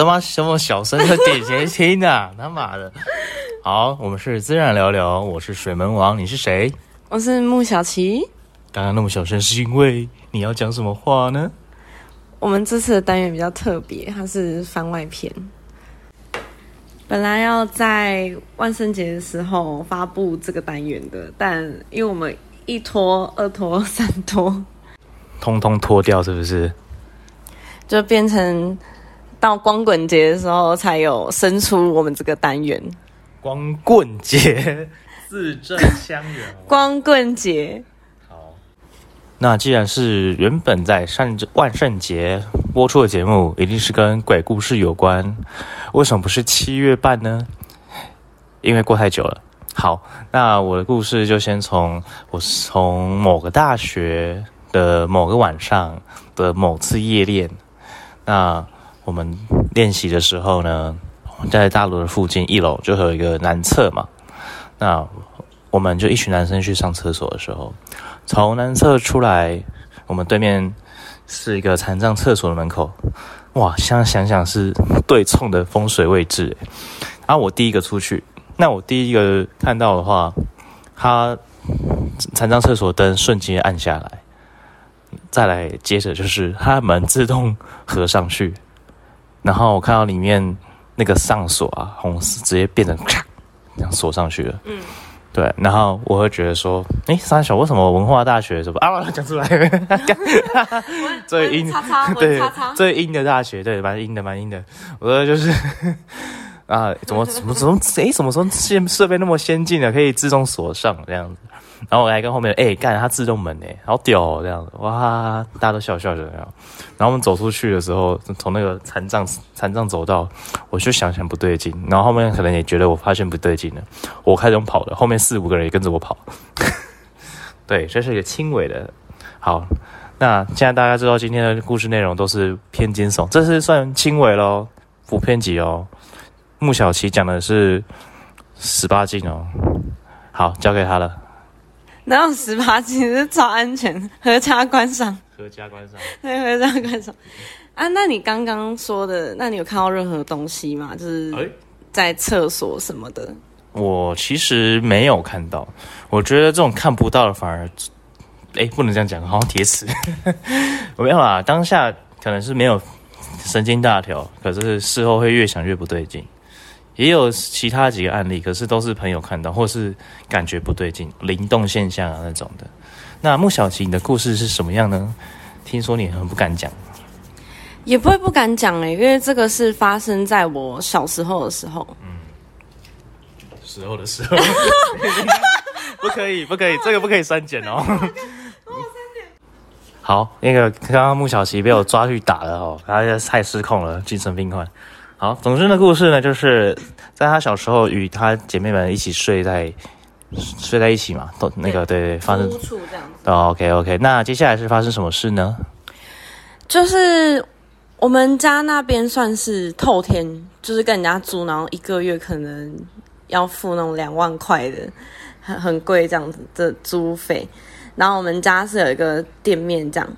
你这么这么小声的给谁听啊？他妈的！好，我们是自然聊聊，我是水门王，你是谁？我是穆小琪。刚刚那么小声是因为你要讲什么话呢？我们这次的单元比较特别，它是番外篇。本来要在万圣节的时候发布这个单元的，但因为我们一拖、二拖、三拖，通通脱掉，是不是？就变成到光棍节的时候才有生出我们这个单元。光棍节，字正腔圆。光棍节。好，那既然是原本在上万圣节播出的节目，一定是跟鬼故事有关。为什么不是七月半呢？因为过太久了。好，那我的故事就先从我从某个大学的某个晚上的某次夜练。那我们练习的时候呢，在大楼的附近一楼就有一个男厕嘛。那我们就一群男生去上厕所的时候，从男厕出来，我们对面是一个残障厕所的门口。哇，现在想想是对冲的风水位置。然后我第一个出去，那我第一个看到的话，他残障厕所灯瞬间暗下来。再来接着就是他门自动合上去，然后我看到里面那个上锁啊，红丝直接变成咔，这样锁上去了。嗯，对，然后我会觉得说，哎，三小为什么文化大学什么啊？讲出来，最阴，对，最阴的大学，对，蛮阴的，蛮阴的。我说就是。啊，怎么怎么怎么哎，什么时候现设备那么先进了，可以自动锁上这样子？然后我还跟后面哎干，他自动门哎，好屌哦这样子，哇，大家都笑笑的样。然后我们走出去的时候，从那个残障残障走道，我就想想不对劲。然后后面可能也觉得我发现不对劲了，我开始跑了，后面四五个人也跟着我跑。对，这是一个轻微的。好，那现在大家知道今天的故事内容都是偏惊悚，这是算轻微喽，不偏激哦。穆小琪讲的是十八禁哦，好，交给他了。哪有十八禁？是超安全，合家观赏。合家观赏。对，合家观赏。啊，那你刚刚说的，那你有看到任何东西吗？就是在厕所什么的。我其实没有看到。我觉得这种看不到的反而，哎，不能这样讲，好像铁齿。我 没有啊，当下可能是没有神经大条，可是事后会越想越不对劲。也有其他几个案例，可是都是朋友看到，或是感觉不对劲、灵动现象啊那种的。那穆小琪，你的故事是什么样呢？听说你很不敢讲，也不会不敢讲哎，因为这个是发生在我小时候的时候。嗯，时候的时候，不可以，不可以，这个不可以删减哦。好，那个刚刚穆小琪被我抓去打了哦，他太失控了，精神病患。好，总之的故事呢，就是在他小时候与他姐妹们一起睡在睡在一起嘛，都那个对对发生这样。哦，OK OK，那接下来是发生什么事呢？就是我们家那边算是透天，就是跟人家租，然后一个月可能要付那种两万块的，很很贵这样子的租费。然后我们家是有一个店面这样。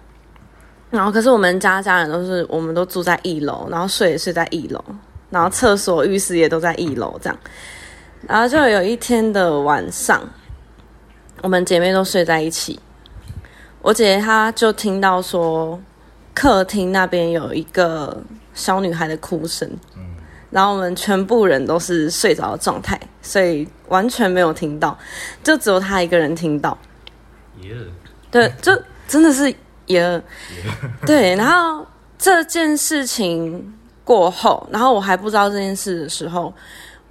然后，可是我们家家人都是，我们都住在一楼，然后睡也睡在一楼，然后厕所、浴室也都在一楼这样。然后就有一天的晚上，我们姐妹都睡在一起，我姐姐她就听到说，客厅那边有一个小女孩的哭声，然后我们全部人都是睡着的状态，所以完全没有听到，就只有她一个人听到。对，就真的是。也对，然后这件事情过后，然后我还不知道这件事的时候，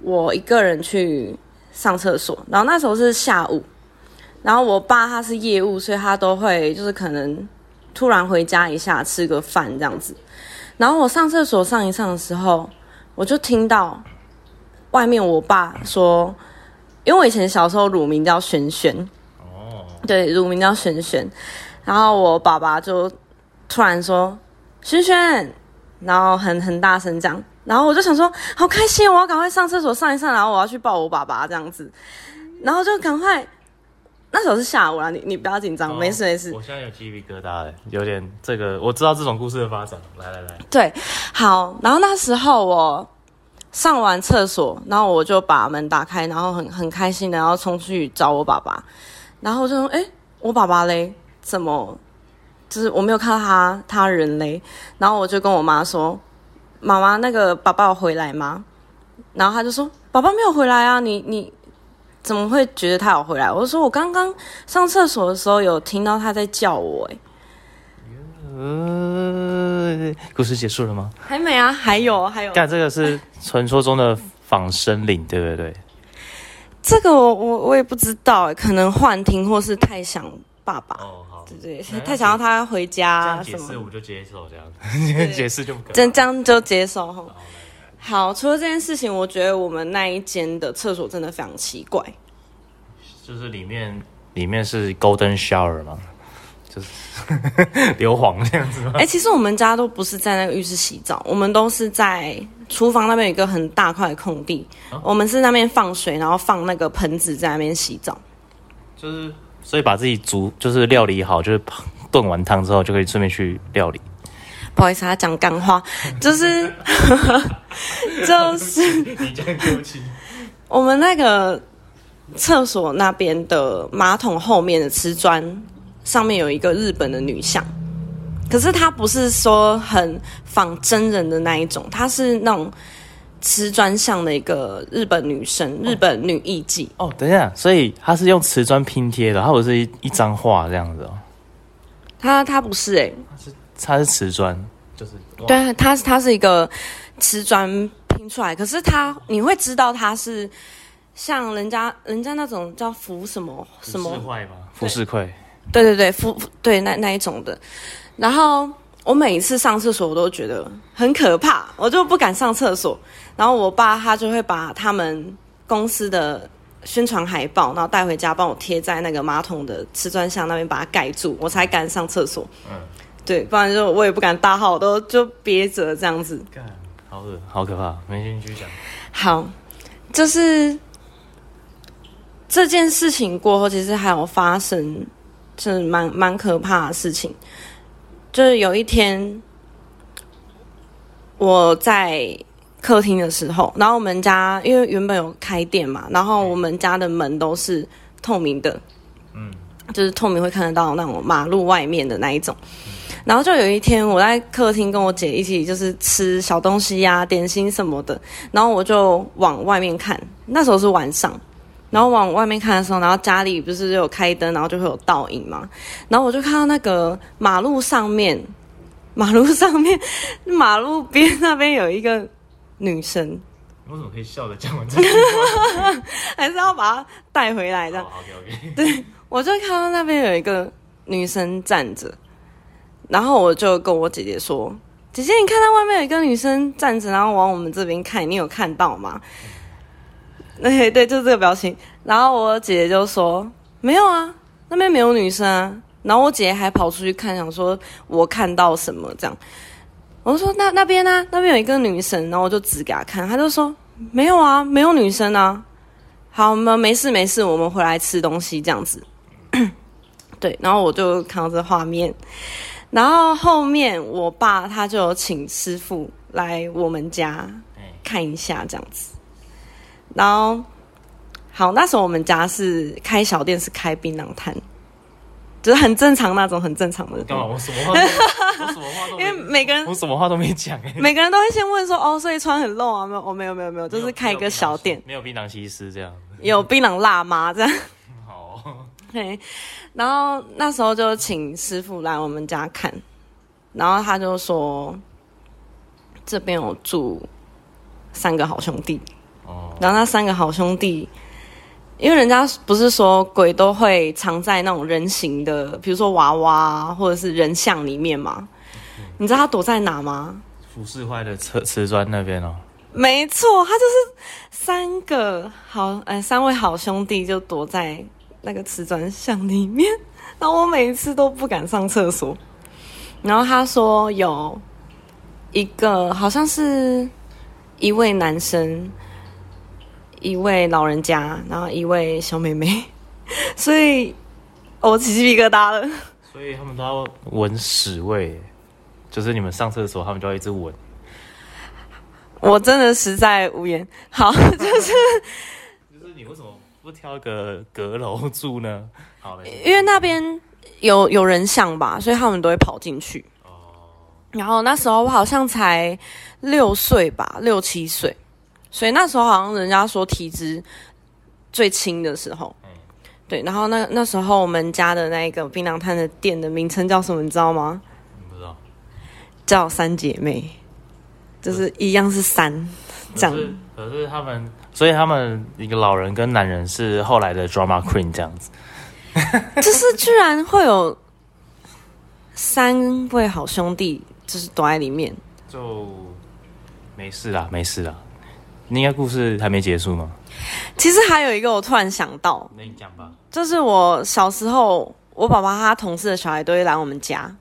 我一个人去上厕所，然后那时候是下午，然后我爸他是业务，所以他都会就是可能突然回家一下吃个饭这样子，然后我上厕所上一上的时候，我就听到外面我爸说，因为我以前小时候乳名叫璇璇，哦，对，乳名叫璇璇。然后我爸爸就突然说：“轩轩，然后很很大声这样，然后我就想说，好开心，我要赶快上厕所上一上，然后我要去抱我爸爸这样子，然后就赶快，那时候是下午啦，你你不要紧张，哦。没事没事。我现在有鸡皮疙瘩了，有点这个我知道这种故事的发展。来来来，对，好，然后那时候我上完厕所，然后我就把门打开，然后很很开心的，然后冲去找我爸爸，然后我就说，哎，我爸爸嘞，怎么？就是我没有看到他他人嘞，然后我就跟我妈说，妈妈，那个爸爸有回来吗？然后他就说，爸爸没有回来啊，你你怎么会觉得他有回来？我就说我刚刚上厕所的时候有听到他在叫我、哎，呃，故事结束了吗？还没啊，还有还有，但，这个是传说中的仿生灵，对不对？这个我我我也不知道哎，可能幻听或是太想爸爸，哦，好，对对那，太想要他回这家样解什么，释我就接受这样，解释就不可这这样就接受哈。好，除了这件事情，我觉得我们那一间的厕所真的非常奇怪。就是里面里面是 golden shower 吗，就是 硫磺这样子吗？哎、其实我们家都不是在那个浴室洗澡，我们都是在厨房那边有一个很大块的空地，我们是那边放水，然后放那个盆子在那边洗澡。就是所以把自己煮就是料理好，就是炖完汤之后就可以顺便去料理。不好意思，他讲干话，就是 就是你这样对不起。我们那个厕所那边的马桶后面的瓷砖上面有一个日本的女像，可是她不是说很仿真人的那一种，她是那种瓷砖上的一个日本女生，日本女艺妓。哦，等一下，所以她是用瓷砖拼贴的，它不是一一张画这样子哦，它它不是诶、它是瓷砖，就是哇对，它它是一个瓷砖拼出来，可是它你会知道它是像人家人家那种叫浮什么什么浮世绘吗？浮世绘，对对对，敷对那那一种的。然后我每一次上厕所，我都觉得很可怕，我就不敢上厕所。然后我爸他就会把他们公司的宣传海报，然后带回家帮我贴在那个马桶的瓷砖箱那边，把它盖住，我才敢上厕所。嗯，对，不然就我也不敢大号，我都就憋着这样子。干，好恶，好可怕，没兴趣讲。好，就是这件事情过后，其实还有发生，就是蛮蛮可怕的事情。就是有一天，我在客厅的时候，然后我们家因为原本有开店嘛，然后我们家的门都是透明的，嗯，就是透明会看得到那种马路外面的那一种。然后就有一天，我在客厅跟我姐一起就是吃小东西呀、点心什么的，然后我就往外面看，那时候是晚上，然后往外面看的时候，然后家里不是有开灯，然后就会有倒影嘛，然后我就看到那个马路上面，马路上面，马路边那边有一个女生，你为什么可以笑着讲完这句话？还是要把她带回来这样。OK OK，我就看到那边有一个女生站着，然后我就跟我姐姐说：“姐姐，你看到外面有一个女生站着，然后往我们这边看，你有看到吗？” 对对，就是这个表情。然后我姐姐就说：“没有啊，那边没有女生啊。”然后我姐姐还跑出去看，想说我看到什么这样。我就说：“那那边呢、那边有一个女生。”然后我就指给她看，她就说：“没有啊，没有女生啊。”好，我们没事没事，我们回来吃东西这样子。对，然后我就看到这画面，然后后面我爸他就有请师傅来我们家哎看一下这样子。然后，好，那时候我们家是开小店，是开槟榔摊，就是很正常那种，很正常的。干嘛？我什么话 什么话都因为，每个人我什么话都没讲哎。每个人都会先问说，哦，所以穿很露啊？没有，哦，没有，没有，没有，就是开一个小店，没有槟榔西施这样。有槟榔辣妈这样。好，对，然后那时候就请师傅来我们家看，然后他就说这边有住三个好兄弟，哦，然后那三个好兄弟，因为人家不是说鬼都会藏在那种人形的，比如说娃娃或者是人像里面嘛？你知道他躲在哪吗？浮世绘的瓷瓷砖那边哦。没错，他就是三个好，呃，三位好兄弟就躲在那个瓷砖像里面，然后我每一次都不敢上厕所。然后他说有一个好像是一位男生，一位老人家，然后一位小妹妹，所以我起鸡皮疙瘩了。所以他们都要闻屎味，就是你们上厕所，他们就要一直闻。我真的实在无言。好，就是就是你为什么不挑个阁楼住呢？好嘞，因为那边有有人像吧，所以他们都会跑进去。然后那时候我好像才六岁吧，六七岁，所以那时候好像人家说体脂最轻的时候。对，然后那那时候我们家的那个槟榔摊的店的名称叫什么？你知道吗？不知道。叫三姐妹，就是一样是三，这样。可是他们，所以他们一个老人跟男人是后来的 drama queen 这样子。就是居然会有三位好兄弟，就是躲在里面。就没事啦，没事啦。应该故事还没结束吗？其实还有一个，我突然想到，那你讲吧。就是我小时候，我爸爸他同事的小孩都会来我们家，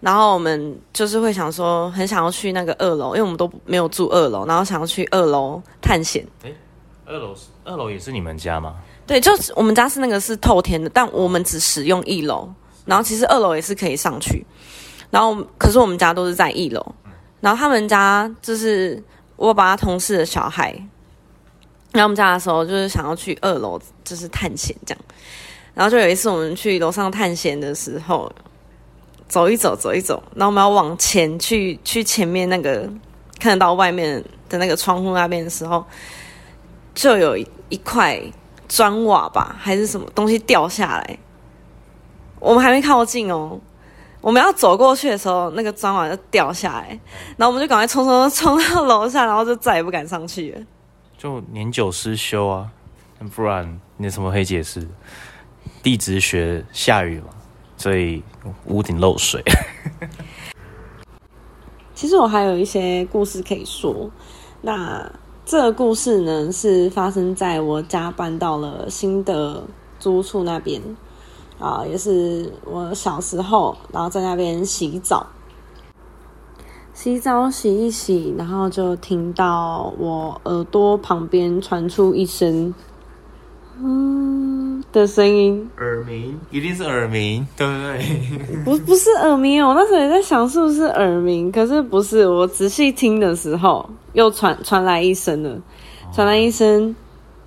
然后我们就是会想说，很想要去那个二楼，因为我们都没有住二楼，然后想要去二楼探险。哎，二楼是二楼也是你们家吗？对，就是我们家是那个是透天的，但我们只使用一楼，然后其实二楼也是可以上去，然后可是我们家都是在一楼，然后他们家就是我爸爸同事的小孩。来我们家的时候，就是想要去二楼，就是探险这样。然后就有一次我们去楼上探险的时候，走一走，走一走，然后我们要往前去，去前面那个看得到外面的那个窗户那边的时候，就有一块砖瓦吧，还是什么东西掉下来。我们还没靠近哦，我们要走过去的时候，那个砖瓦就掉下来，然后我们就赶快冲冲冲到楼下，然后就再也不敢上去了。就年久失修啊，不然你怎么可以解释？地质学下雨嘛，所以屋顶漏水。其实我还有一些故事可以说。那这个故事呢，是发生在我家搬到了新的租处那边啊，也是我小时候，然后在那边洗澡。洗澡洗一洗，然后就听到我耳朵旁边传出一声“嗯”的声音。耳鸣，一定是耳鸣，对不对？不，不是耳鸣哦。我那时候也在想是不是耳鸣，可是不是。我仔细听的时候，又传传来一声了，传来一声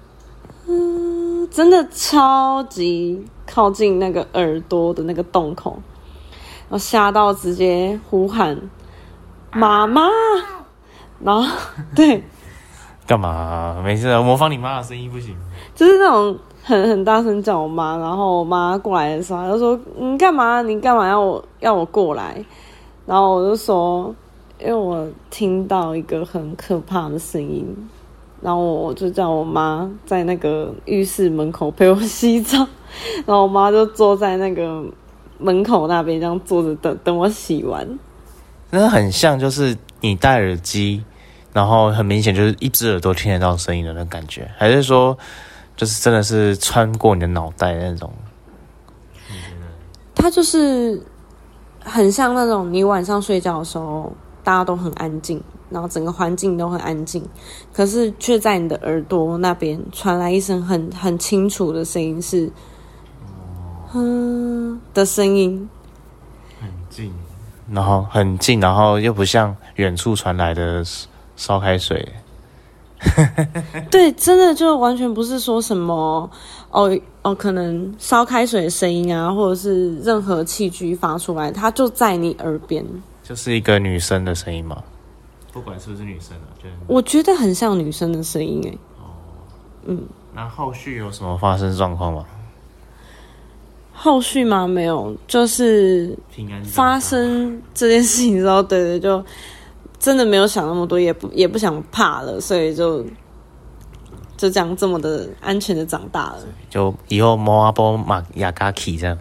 “嗯”，真的超级靠近那个耳朵的那个洞口，我吓到直接呼喊。妈妈，然后 对，干嘛？没事，模仿你妈的声音不行。就是那种很很大声叫我妈，然后我妈过来的时候，她就说：“你干嘛？你干嘛要我要我过来？”然后我就说：“因为我听到一个很可怕的声音。”然后我就叫我妈在那个浴室门口陪我洗澡，然后我妈就坐在那个门口那边，这样坐着等等我洗完。那很像，就是你戴耳机，然后很明显就是一只耳朵听得到声音的那感觉，还是说，就是真的是穿过你的脑袋那种？它就是很像那种你晚上睡觉的时候，大家都很安静，然后整个环境都很安静，可是却在你的耳朵那边传来一声很很清楚的声音，是“嗯”的声音，很近。然后很近，然后又不像远处传来的烧开水。对，真的就完全不是说什么哦哦，可能烧开水的声音啊，或者是任何器具发出来，它就在你耳边。就是一个女生的声音嘛，不管是不是女生啊，就我觉得很像女生的声音哎。哦，嗯，那后续有什么发生状况吗？后续吗？没有，就是发生这件事情之后，对对，就真的没有想那么多，也不也不想怕了，所以就就这样这么的安全的长大了。就以后摸阿波马雅嘎奇这样，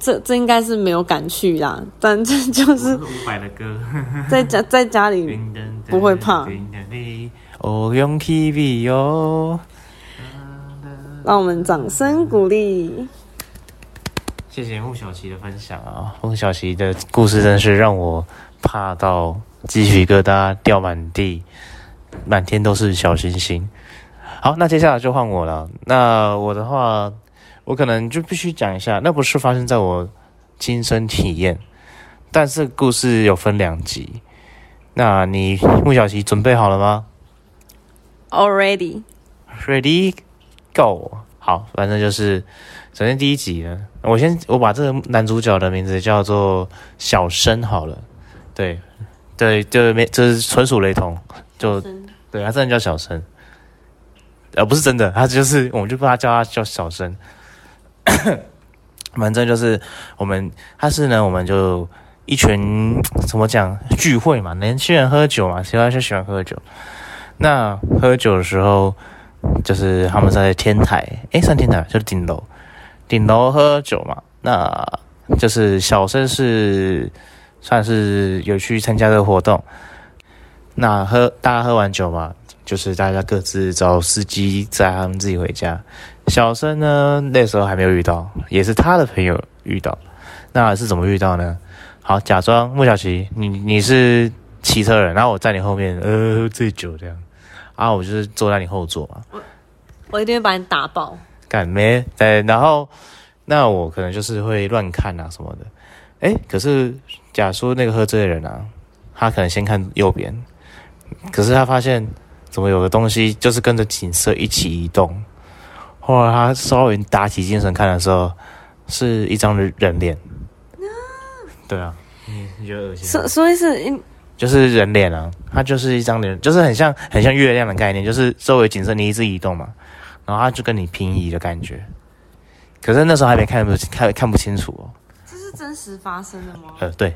这这应该是没有敢去啦，但这就是伍佰的歌，在家在家里不会怕。哦，勇气比哟，让我们掌声鼓励。谢谢穆小琪的分享啊！穆小琪的故事真是让我怕到鸡皮疙瘩掉满地，满天都是小星星。好，那接下来就换我了。那我的话，我可能就必须讲一下，那不是发生在我亲身体验，但是故事有分两集。那你穆小琪准备好了吗 Already，？Ready go！好，反正就是首先第一集呢，我先我把这个男主角的名字叫做小生好了。对对，就没这是纯属雷同，就对他真的叫小生，呃，不是真的，他就是我们就把他叫他叫小生。反正就是我们，他是呢，我们就一群 怎么讲聚会嘛，年轻人喝酒嘛，喜欢就喜欢喝酒。那喝酒的时候，就是他们在天台，诶，算天台就是顶楼，顶楼喝酒嘛。那就是小生是算是有去参加这个活动。那喝大家喝完酒嘛，就是大家各自找司机载他们自己回家。小生呢，那时候还没有遇到，也是他的朋友遇到。那是怎么遇到呢？好，假装穆小琪，你你是骑车人，然后我在你后面，呃，喝醉酒这样，啊，我就是坐在你后座嘛，我一定会把你打爆。干没对，然后那我可能就是会乱看啊什么的，哎，可是假说那个喝醉的人啊，他可能先看右边，可是他发现怎么有个东西就是跟着景色一起移动，后来他稍微打起精神看的时候，是一张人人脸，对啊，你你觉得恶心？所所以是因就是人脸啊，它就是一张脸，就是很像很像月亮的概念，就是周围景色你一直移动嘛，然后它就跟你平移的感觉。可是那时候还没看不看看不清楚哦，这是真实发生的吗？呃对，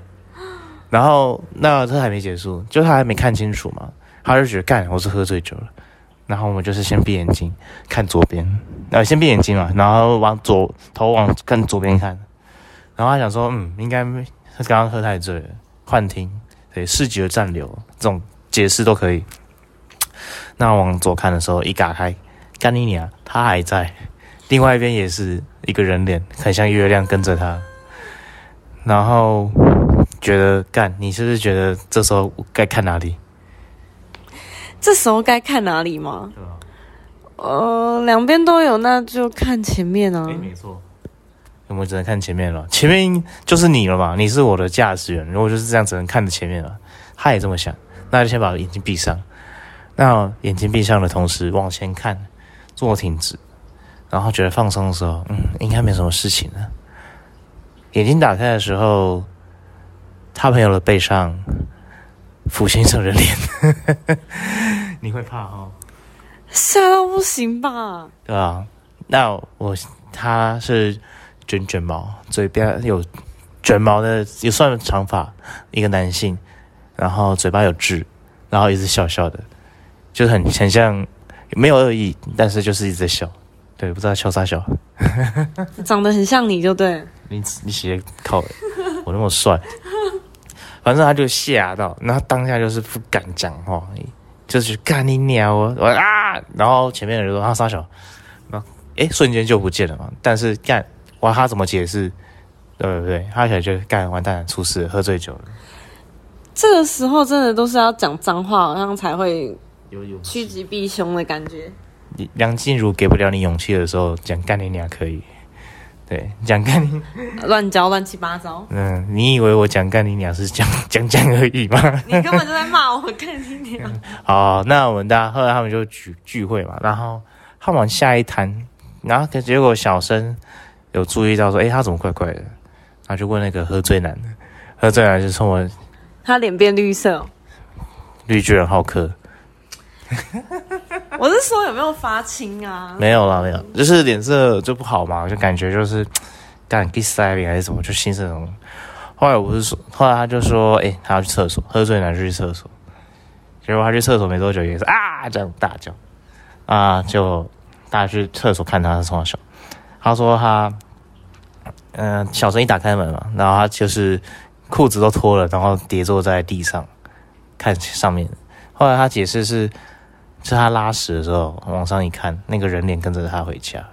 然后那这还没结束，就他还没看清楚嘛，他就觉得干我是喝醉酒了，然后我们就是先闭眼睛看左边，呃先闭眼睛嘛，然后往左头往看左边看，然后他想说嗯应该他刚刚喝太醉了，幻听。对，视觉暂留这种解释都可以。那往左看的时候，一打开，干你娘，他还在，另外一边也是一个人脸，很像月亮跟着他。然后觉得干，你是不是觉得这时候该看哪里？这时候该看哪里吗？对啊？呃，两边都有，那就看前面啊。没错。我们只能看前面了，前面就是你了嘛，你是我的驾驶员，如果就是这样只能看着前面了。他也这么想，那就先把眼睛闭上。那眼睛闭上的同时往前看，坐挺直，然后觉得放松的时候，嗯，应该没什么事情了。眼睛打开的时候，他朋友的背上浮现一张人脸，你会怕哦？吓到不行吧？对啊，那我他是卷卷毛，嘴边有卷毛的，也算长发，一个男性，然后嘴巴有痣，然后一直笑笑的，就是很很像没有恶意，但是就是一直在笑，对，不知道笑啥笑。长得很像你就对。你你写靠，我那么帅，反正他就吓到，然后当下就是不敢讲话，就是干你鸟我我啊，然后前面的人说啊傻小，然后诶瞬间就不见了嘛，但是干哇他怎么解释？对不对？他可能就干完蛋，出事，喝醉酒了，这个时候真的都是要讲脏话，好像才会有勇趋吉避凶的感觉。梁静茹给不了你勇气的时候，讲干你娘可以，对，讲干你，乱教乱七八糟，嗯，你以为我讲干你娘是讲 讲讲而已吗？你根本就在骂我，干你娘。好，那我们大家后来他们就聚聚会嘛，然后他们往下一摊，然后可结果小生有注意到说，诶，他怎么怪怪的？然后就问那个喝醉男的，喝醉男就冲我他脸变绿色哦、绿巨人好客，我是说有没有发青啊？没有啦，没有，就是脸色就不好嘛，就感觉就是 干第三脸还是什么，就心色那种。后来我不是说，后来他就说，诶，他要去厕所，喝醉男就去厕所，结果他去厕所没多久也是啊这样大叫，啊就大家去厕所看他是从小，他说他，嗯、小声一打开门嘛，然后他就是裤子都脱了，然后跌坐在地上看上面。后来他解释是，是他拉屎的时候往上一看，那个人脸跟着他回家。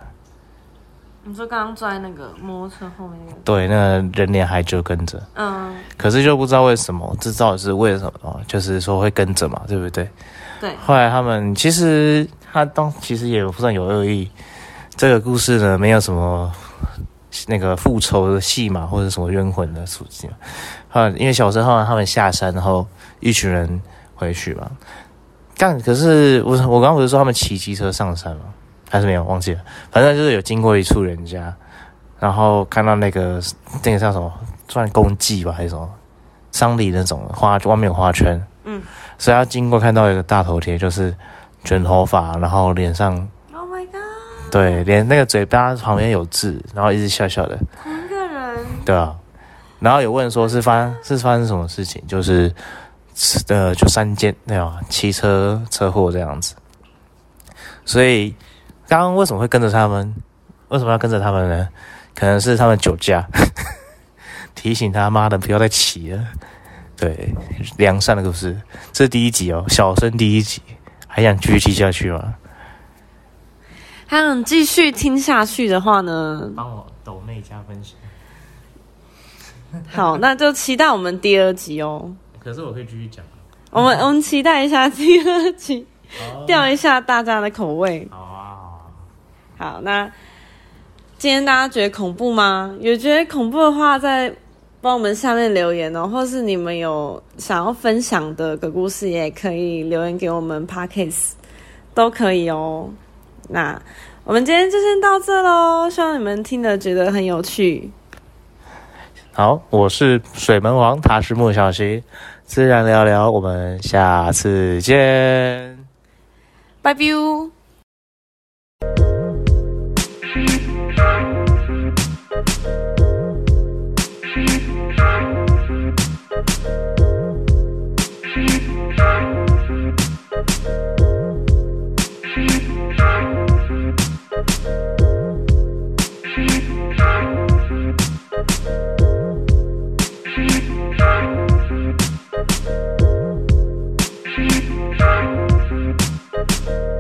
你说刚刚坐在那个摩托车后面那个，对，那个人脸还就跟着，嗯，可是就不知道为什么，这到底是为什么哦？就是说会跟着嘛，对不对？对，后来他们其实他当其实也不算有恶意，这个故事呢，没有什么那个复仇的戏码或者什么冤魂的属性。啊，因为小时候他们下山，然后一群人回去嘛。但可是我我刚刚不是说他们骑机车上山吗？还是没有忘记了？反正就是有经过一处人家，然后看到那个那个叫什么，算公祭吧还是什么丧礼那种花外面有花圈，嗯，所以要经过看到一个大头贴，就是卷头发，然后脸上 Oh my god！对连那个嘴巴旁边有痣，然后一直笑笑的，同一个人，对啊，然后有问说是发是发生什么事情，就是呃就三件那种汽车车祸这样子，所以刚刚为什么会跟着他们？为什么要跟着他们呢？可能是他们酒驾，提醒他妈的不要再骑了。对，良善的故事，这是第一集哦，小生第一集，还想继续听下去吗？还想继续听下去的话呢，帮我抖内加分享。好，那就期待我们第二集哦。可是我可以继续讲。我们我们期待一下第二集，吊一下大家的口味。好啊。好，那今天大家觉得恐怖吗？有觉得恐怖的话，在帮我们下面留言哦，或是你们有想要分享的鬼故事，也可以留言给我们 p a r k a s 都可以哦。那我们今天就先到这喽，希望你们听了觉得很有趣。好，我是水门王，他是莫小溪，自然聊聊，我们下次见，拜拜。